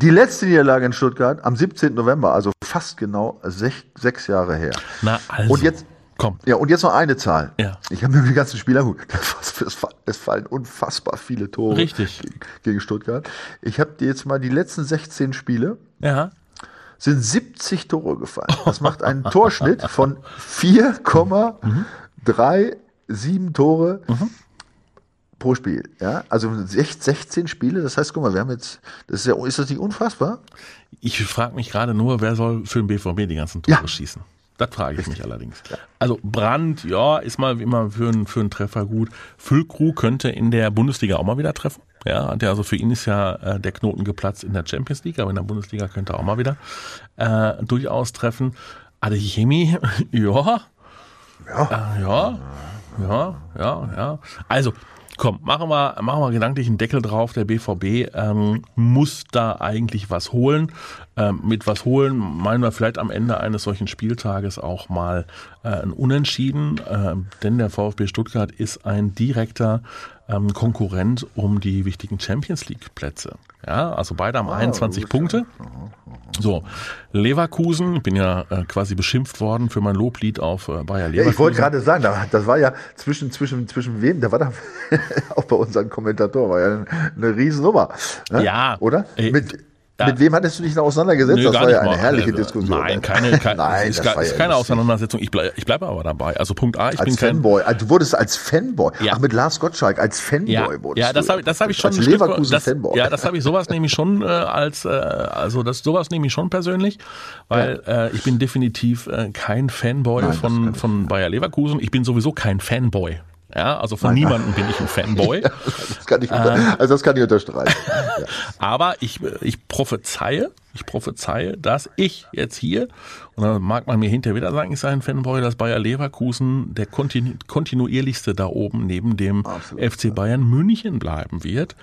Die letzte Niederlage in Stuttgart am 17. November, also fast genau sech, sechs Jahre her. Na, also. Und jetzt, Komm. ja, und jetzt noch eine Zahl. Ja. Ich habe mir die ganzen Spieler gut. Es fall- es fallen unfassbar viele Tore Richtig. gegen, Stuttgart. Ich habe dir jetzt mal die letzten 16 Spiele Ja. sind 70 Tore gefallen. Das macht einen Torschnitt von 4,37 Tore pro Spiel. Ja, also sech- 16 Spiele. Das heißt, guck mal, wir haben jetzt, das ist ja, ist das nicht unfassbar? Ich frage mich gerade nur, wer soll für den BVB die ganzen Tore Ja. schießen? Das frage ich mich allerdings. Also Brandt, ja, ist mal immer für einen, für einen Treffer gut. Füllkrug könnte in der Bundesliga auch mal wieder treffen. Ja, der, also für ihn ist ja äh, der Knoten geplatzt in der Champions League, aber in der Bundesliga könnte er auch mal wieder äh, durchaus treffen. Adeyemi, ja, Ja. äh, ja, ja, ja, ja. Also, komm, machen wir, machen wir gedanklich einen Deckel drauf. Der BVB ähm, muss da eigentlich was holen. Ähm, mit was holen meinen wir vielleicht am Ende eines solchen Spieltages auch mal äh, ein Unentschieden, ähm, denn der VfB Stuttgart ist ein direkter ähm, Konkurrent um die wichtigen Champions League Plätze. Ja, also beide haben 21 gut, Punkte. So, Leverkusen, ich bin ja äh, quasi beschimpft worden für mein Loblied auf äh, Bayer Ja, Leverkusen. ich wollte gerade sagen, da- das war ja zwischen, zwischen, zwischen wem, da war da auch bei unseren Kommentatoren, war ja eine, eine Riesennummer. Ne? Ja. Oder? Äh, mit, ja. mit wem hattest du dich noch auseinandergesetzt? Nö, das war ja eine mal. herrliche Äh, Diskussion. Nein, keine, keine, Nein, ist, das gar, ist ja keine. Auseinandersetzung. Ich bleibe ich bleib aber dabei. Also Punkt A, ich Als bin kein Fanboy. Also du wurdest als Fanboy. Ja. Ach, mit Lars Gottschalk als Fanboy ja, wurdest ja, das habe das hab ich schon Als ein Stück- Leverkusen das, Fanboy. Ja, das habe ich sowas nämlich schon äh, als äh, also das sowas nehme ich schon persönlich, weil äh, ich bin definitiv äh, kein Fanboy Nein, von von Bayer Leverkusen. Ich bin sowieso kein Fanboy. Ja, also von niemandem bin ich ein Fanboy. das kann ich, unter, also das kann ich unterstreichen. ja. Aber ich, ich prophezeie, ich prophezeie, dass ich jetzt hier, und dann mag man mir hinterher wieder sagen, ich sei ein Fanboy, dass Bayer Leverkusen der kontinu kontinuierlichste da oben neben dem Absolut, FC Bayern München bleiben wird.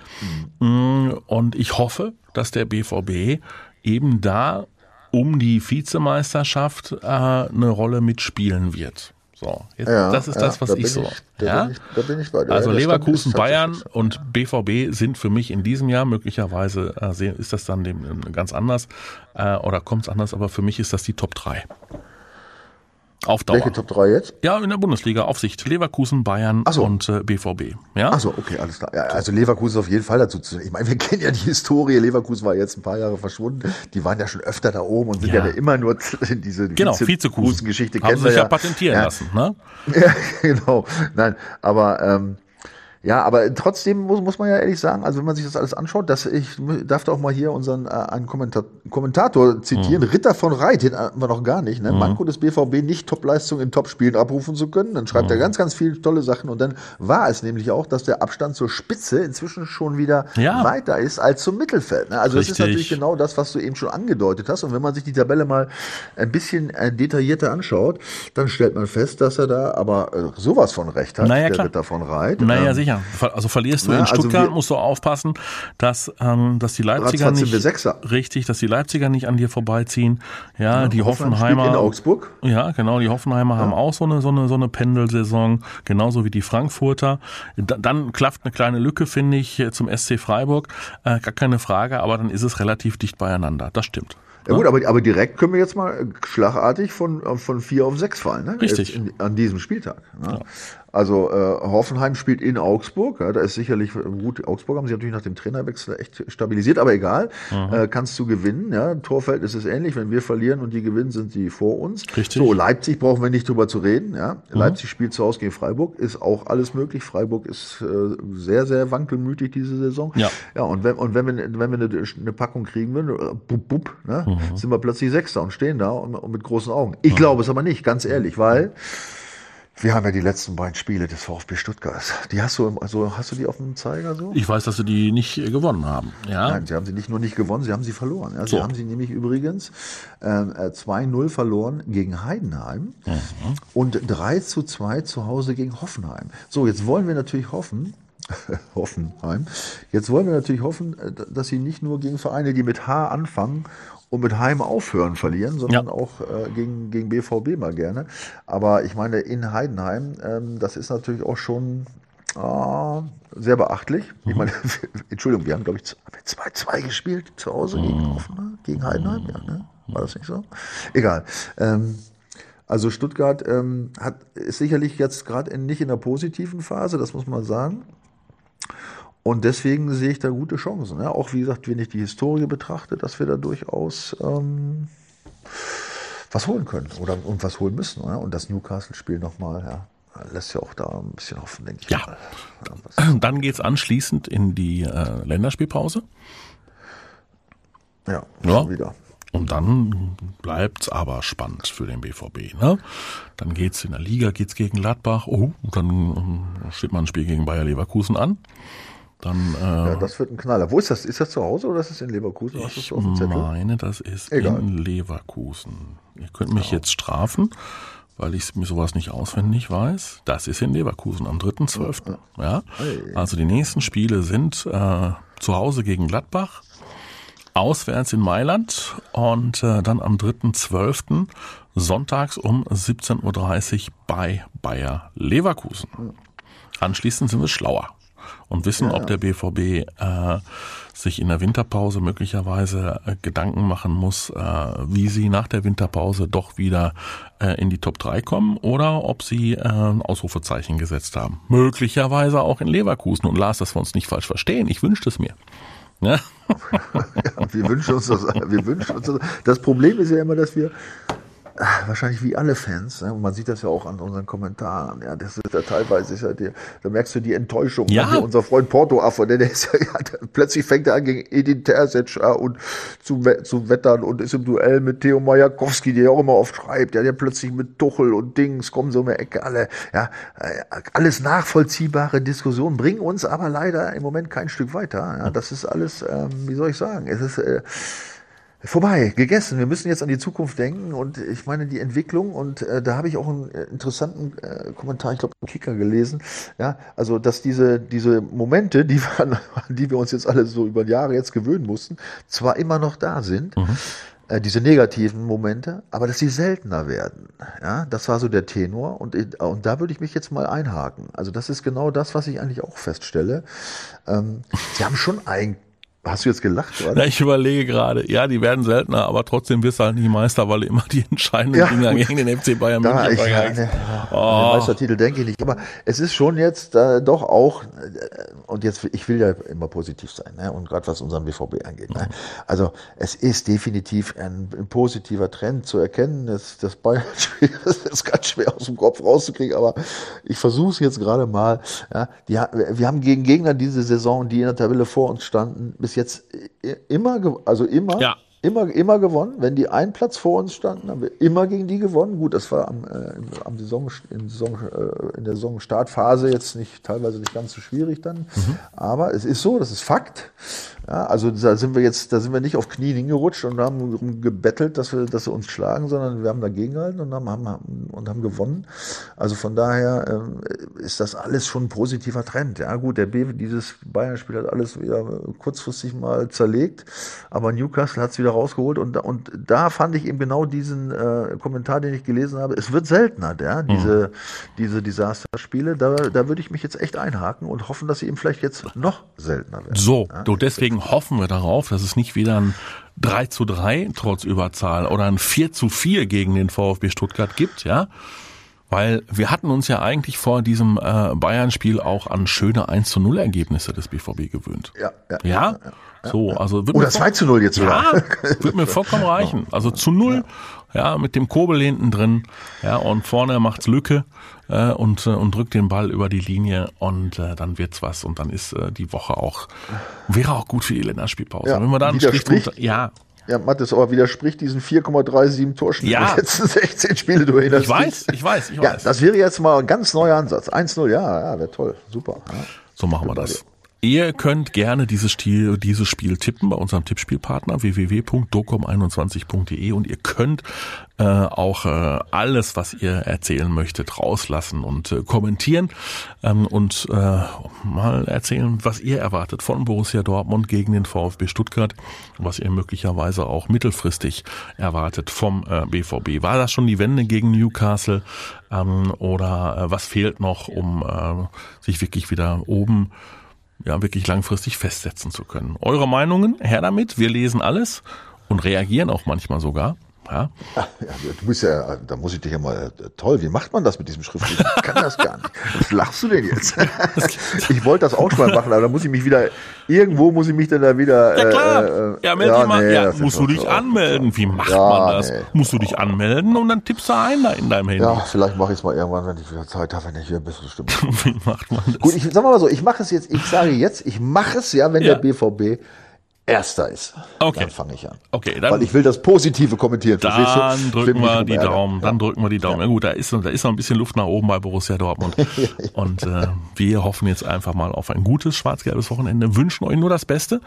Mm, Und ich hoffe, dass der BVB eben da um die Vizemeisterschaft äh, eine Rolle mitspielen wird. So, jetzt, Ja, das ist ja, das, was da ich so. ich- da ja? bin ich- da bin ich bei dir. Also Leverkusen, Bayern und BVB sind für mich in diesem Jahr möglicherweise äh, ist das dann dem, ähm, ganz anders äh, oder kommt es anders, aber für mich ist das die Top 3. Auf Dauer. Welche Top 3 jetzt? Ja, in der Bundesliga Aufsicht Leverkusen, Bayern so. und äh, BVB. Ja? Achso, okay, alles klar. Ja, also Leverkusen auf jeden Fall dazu zu Ich meine, wir kennen ja die Historie. Leverkusen war jetzt ein paar Jahre verschwunden. Die waren ja schon öfter da oben und sind ja, Ja. immer nur in diese Genau, Vizekusen. geschichte Haben sie sich ja, patentieren lassen. Ne? Ja, genau. Nein, aber ähm, Ja, aber trotzdem muss, muss man ja ehrlich sagen, also wenn man sich das alles anschaut, dass ich darf da auch mal hier unseren äh, einen Kommenta Kommentator zitieren, mhm. Ritter von Reit, den hatten wir noch gar nicht, ne? Mhm. Manko des BVB nicht Topleistung in Topspielen abrufen zu können. Dann schreibt mhm. er ganz, ganz viele tolle Sachen und dann war es nämlich auch, dass der Abstand zur Spitze inzwischen schon wieder ja. weiter ist als zum Mittelfeld. Ne? Also Richtig. das ist natürlich genau das, was du eben schon angedeutet hast. Und wenn man sich die Tabelle mal ein bisschen äh, detaillierter anschaut, dann stellt man fest, dass er da aber äh, sowas von recht hat, naja, der klar. Ritter von Reit. Naja, ähm, sicher. Also verlierst du ja, in also Stuttgart, also musst du aufpassen, dass, ähm, dass die Leipziger nicht, richtig, dass die Leipziger nicht an dir vorbeiziehen. Ja, ja die Hoffenheimer. In Augsburg. Ja, genau, die Hoffenheimer ja. haben auch so eine, so eine, so eine Pendelsaison, genauso wie die Frankfurter. Dann klafft eine kleine Lücke, finde ich, zum SC Freiburg. Äh, gar keine Frage, aber dann ist es relativ dicht beieinander. Das stimmt. Ja gut, aber, aber direkt können wir jetzt mal schlagartig von, von vier auf sechs fallen. Ne? Richtig. In, an diesem Spieltag. Ne? Ja. Also äh, Hoffenheim spielt in Augsburg. Ja, da ist sicherlich gut. Augsburg haben sie natürlich nach dem Trainerwechsel echt stabilisiert, aber egal. Mhm. Äh, kannst du gewinnen. Ja, Torfeld ist es ähnlich. Wenn wir verlieren und die gewinnen, sind sie vor uns. Richtig. So Leipzig brauchen wir nicht drüber zu reden. Ja, mhm. Leipzig spielt zu Hause gegen Freiburg. Ist auch alles möglich. Freiburg ist äh, sehr sehr wankelmütig diese Saison. Ja. Ja und wenn und wenn wir wenn wir eine, eine Packung kriegen würden, äh, bup, bup, ne, mhm. sind wir plötzlich Sechster und stehen da und, und mit großen Augen. Ich mhm. glaube es aber nicht, ganz ehrlich, weil wir haben ja die letzten beiden Spiele des VfB Stuttgart. Die hast du, also hast du die auf dem Zeiger so? Ich weiß, dass sie die nicht gewonnen haben. Ja. Nein, sie haben sie nicht nur nicht gewonnen, sie haben sie verloren. Ja, so. Sie haben sie nämlich übrigens äh, 2-0 verloren gegen Heidenheim mhm. und 3 zu 2 zu Hause gegen Hoffenheim. So, jetzt wollen wir natürlich hoffen, Hoffenheim. Jetzt wollen wir natürlich hoffen, äh, dass sie nicht nur gegen Vereine, die mit H anfangen und mit Heim aufhören verlieren, sondern ja. auch äh, gegen, gegen BVB mal gerne. Aber ich meine, in Heidenheim, ähm, das ist natürlich auch schon äh, sehr beachtlich. Mhm. Ich meine, Entschuldigung, wir haben, glaube ich, 2-2 gespielt zu Hause mhm. gegen Hoffenheim, gegen Heidenheim, ja, ne? War das nicht so? Egal. Ähm, also Stuttgart ähm, hat, ist sicherlich jetzt gerade nicht in der positiven Phase, das muss man sagen. Und deswegen sehe ich da gute Chancen. Ja. Auch wie gesagt, wenn ich die Historie betrachte, dass wir da durchaus ähm, was holen können oder und was holen müssen. Ja. Und das Newcastle-Spiel nochmal, ja, lässt ja auch da ein bisschen hoffen, denke ich. Ja. ja Dann geht es anschließend in die äh, Länderspielpause. Ja, ja. wieder. Und dann bleibt's aber spannend für den BVB. Ne? Dann geht's in der Liga geht's gegen Gladbach. Oh, dann ähm, steht man ein Spiel gegen Bayer Leverkusen an. Dann, äh, ja, das wird ein Knaller. Wo ist das? Ist das zu Hause oder ist das in Leverkusen? ich meine, das ist Egal. in Leverkusen. Ihr könnt mich ja. jetzt strafen, weil ich mir sowas nicht auswendig weiß. Das ist in Leverkusen am 3.12. Ja. ja. Also die nächsten Spiele sind äh, zu Hause gegen Gladbach, auswärts in Mailand und äh, dann am 3.12. sonntags um 17.30 Uhr bei Bayer Leverkusen. Anschließend sind wir schlauer und wissen, ja, ob der BVB äh, sich in der Winterpause möglicherweise äh, Gedanken machen muss, äh, wie sie nach der Winterpause doch wieder äh, in die Top 3 kommen oder ob sie äh, ein Ausrufezeichen gesetzt haben. Möglicherweise auch in Leverkusen. Und Lars, dass wir uns nicht falsch verstehen, ich wünschte es mir. Ja? ja, wir wünschen uns das. Wir wünschen uns das. Das Problem ist ja immer, dass wir wahrscheinlich wie alle Fans, ne? und man sieht das ja auch an unseren Kommentaren, ja, das ist ja teilweise, ist ja die, da merkst du die Enttäuschung. Ja. Ne? Unser Freund Porto Affe, der, der ist ja, ja, plötzlich fängt er an gegen Edin Terzic ja, und zu, zu wettern und ist im Duell mit Theo Majakowski, der ja auch immer oft schreibt, ja, der plötzlich mit Tuchel und Dings kommen so eine Ecke, alle, ja, äh, alles nachvollziehbare Diskussionen, bringen uns aber leider im Moment kein Stück weiter. Ja, das ist alles, ähm, wie soll ich sagen, es ist, äh, vorbei, gegessen. Wir müssen jetzt an die Zukunft denken und ich meine die Entwicklung und äh, da habe ich auch einen äh, interessanten äh, Kommentar, ich glaube, im Kicker gelesen. Ja, also dass diese diese Momente, die wir, die wir uns jetzt alle so über Jahre jetzt gewöhnen mussten, zwar immer noch da sind. Mhm. Äh, diese negativen Momente, aber dass sie seltener werden. Ja, das war so der Tenor und, und da würde ich mich jetzt mal einhaken. Also das ist genau das, was ich eigentlich auch feststelle. Ähm, sie haben schon ein Hast du jetzt gelacht? Oder? Ja, ich überlege gerade. Ja, die werden seltener, aber trotzdem wirst du halt nicht Meister, weil du immer die entscheidenden ja, Dinger gegen den FC Bayern da, München ich, ja, ne, oh. Den Meistertitel denke ich nicht. Aber es ist schon jetzt äh, doch auch, äh, und jetzt, ich will ja immer positiv sein, ne? und gerade was unseren BVB angeht. Ne? Also es ist definitiv ein, ein positiver Trend zu erkennen. Das, das Bayern-Spiel ist ganz schwer aus dem Kopf rauszukriegen, aber ich versuche es jetzt gerade mal. Ja? Die, wir haben gegen Gegner diese Saison, die in der Tabelle vor uns standen, bis jetzt immer, also immer, ja. immer, immer gewonnen. Wenn die einen Platz vor uns standen, haben wir immer gegen die gewonnen. Gut, das war am, äh, am Saison, in, Saison, äh, in der Saisonstartphase jetzt nicht, teilweise nicht ganz so schwierig dann. Mhm. Aber es ist so, das ist Fakt. Ja, also da sind wir jetzt, da sind wir nicht auf Knien hingerutscht und haben gebettelt, dass wir, dass sie uns schlagen, sondern wir haben dagegen gehalten und haben, haben, und haben gewonnen. Also von daher ähm, ist das alles schon ein positiver Trend. Ja, gut, der B, dieses Bayern-Spiel hat alles wieder kurzfristig mal zerlegt, aber Newcastle hat es wieder rausgeholt und, und da fand ich eben genau diesen äh, Kommentar, den ich gelesen habe. Es wird seltener, ja, diese, mhm. diese Desasterspiele. Da, da würde ich mich jetzt echt einhaken und hoffen, dass sie eben vielleicht jetzt noch seltener werden. So, ja? du deswegen deswegen hoffen wir darauf, dass es nicht wieder ein 3 zu 3 trotz Überzahl oder ein 4 zu 4 gegen den VfB Stuttgart gibt, ja. Weil wir hatten uns ja eigentlich vor diesem äh, Bayern-Spiel auch an schöne 1 zu 0 Ergebnisse des BVB gewöhnt. Ja, ja. ja? ja, ja so, also wird Oder 2 zu 0 jetzt wieder. Ja, wird mir vollkommen reichen. Also zu 0, ja, mit dem Kobel hinten drin, ja, und vorne macht's Lücke äh, und, äh, und drückt den Ball über die Linie und äh, dann wird's was und dann ist äh, die Woche auch, wäre auch gut für die Länderspielpause. Ja, Wenn wir da einen Strich drunter, ja, ja, Mattes, aber widerspricht diesen 4,37 Torschnitt ja. der letzten 16 Spiele. Du ich weiß, ich weiß, ich weiß. Ja, das wäre jetzt mal ein ganz neuer Ansatz. 1-0, ja, ja, wäre toll. Super. Ja. So machen wir das. Ihr könnt gerne dieses Spiel, dieses Spiel tippen bei unserem Tippspielpartner www.docom21.de und ihr könnt äh, auch äh, alles, was ihr erzählen möchtet, rauslassen und äh, kommentieren ähm, und äh, mal erzählen, was ihr erwartet von Borussia Dortmund gegen den VfB Stuttgart, was ihr möglicherweise auch mittelfristig erwartet vom äh, BVB. War das schon die Wende gegen Newcastle ähm, oder äh, was fehlt noch, um äh, sich wirklich wieder oben ja, wirklich langfristig festsetzen zu können. Eure Meinungen, her damit, wir lesen alles und reagieren auch manchmal sogar. Ja. ja, du bist ja, da muss ich dich ja mal, toll, wie macht man das mit diesem Schriftlichen? Ich kann das gar nicht. Was lachst du denn jetzt? Ich wollte das auch schon mal machen, aber da muss ich mich wieder, irgendwo muss ich mich dann da wieder. Ja klar, äh, äh, ja, meld ja, mal, nee, ja, musst du dich so. anmelden. Wie macht ja, man das? Nee. Musst du dich anmelden und dann tippst du ein da in deinem Handy. Ja, vielleicht mache ich es mal irgendwann, wenn ich wieder Zeit habe, wenn ich wieder bessere Stimme Wie macht man das? Gut, ich sag mal so, ich mache es jetzt, ich sage jetzt, ich mache es ja, wenn der BVB Erster ist. Okay. Dann fange ich an. Okay, dann, Weil ich will das Positive kommentieren. Dann drücken wir die Daumen. Dann drücken wir die Daumen. Ja. ja. gut, da ist, da ist noch ein bisschen Luft nach oben bei Borussia Dortmund. Und äh, wir hoffen jetzt einfach mal auf ein gutes schwarz-gelbes Wochenende. Wünschen euch nur das Beste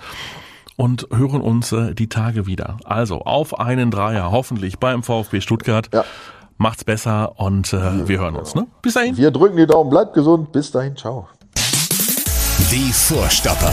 und hören uns äh, die Tage wieder. Also auf einen Dreier, hoffentlich beim VfB Stuttgart. Ja. Macht's besser und äh, wir hören uns. Ne? Bis dahin. Wir drücken die Daumen. Bleibt gesund. Bis dahin. Ciao. Die Vorstopper.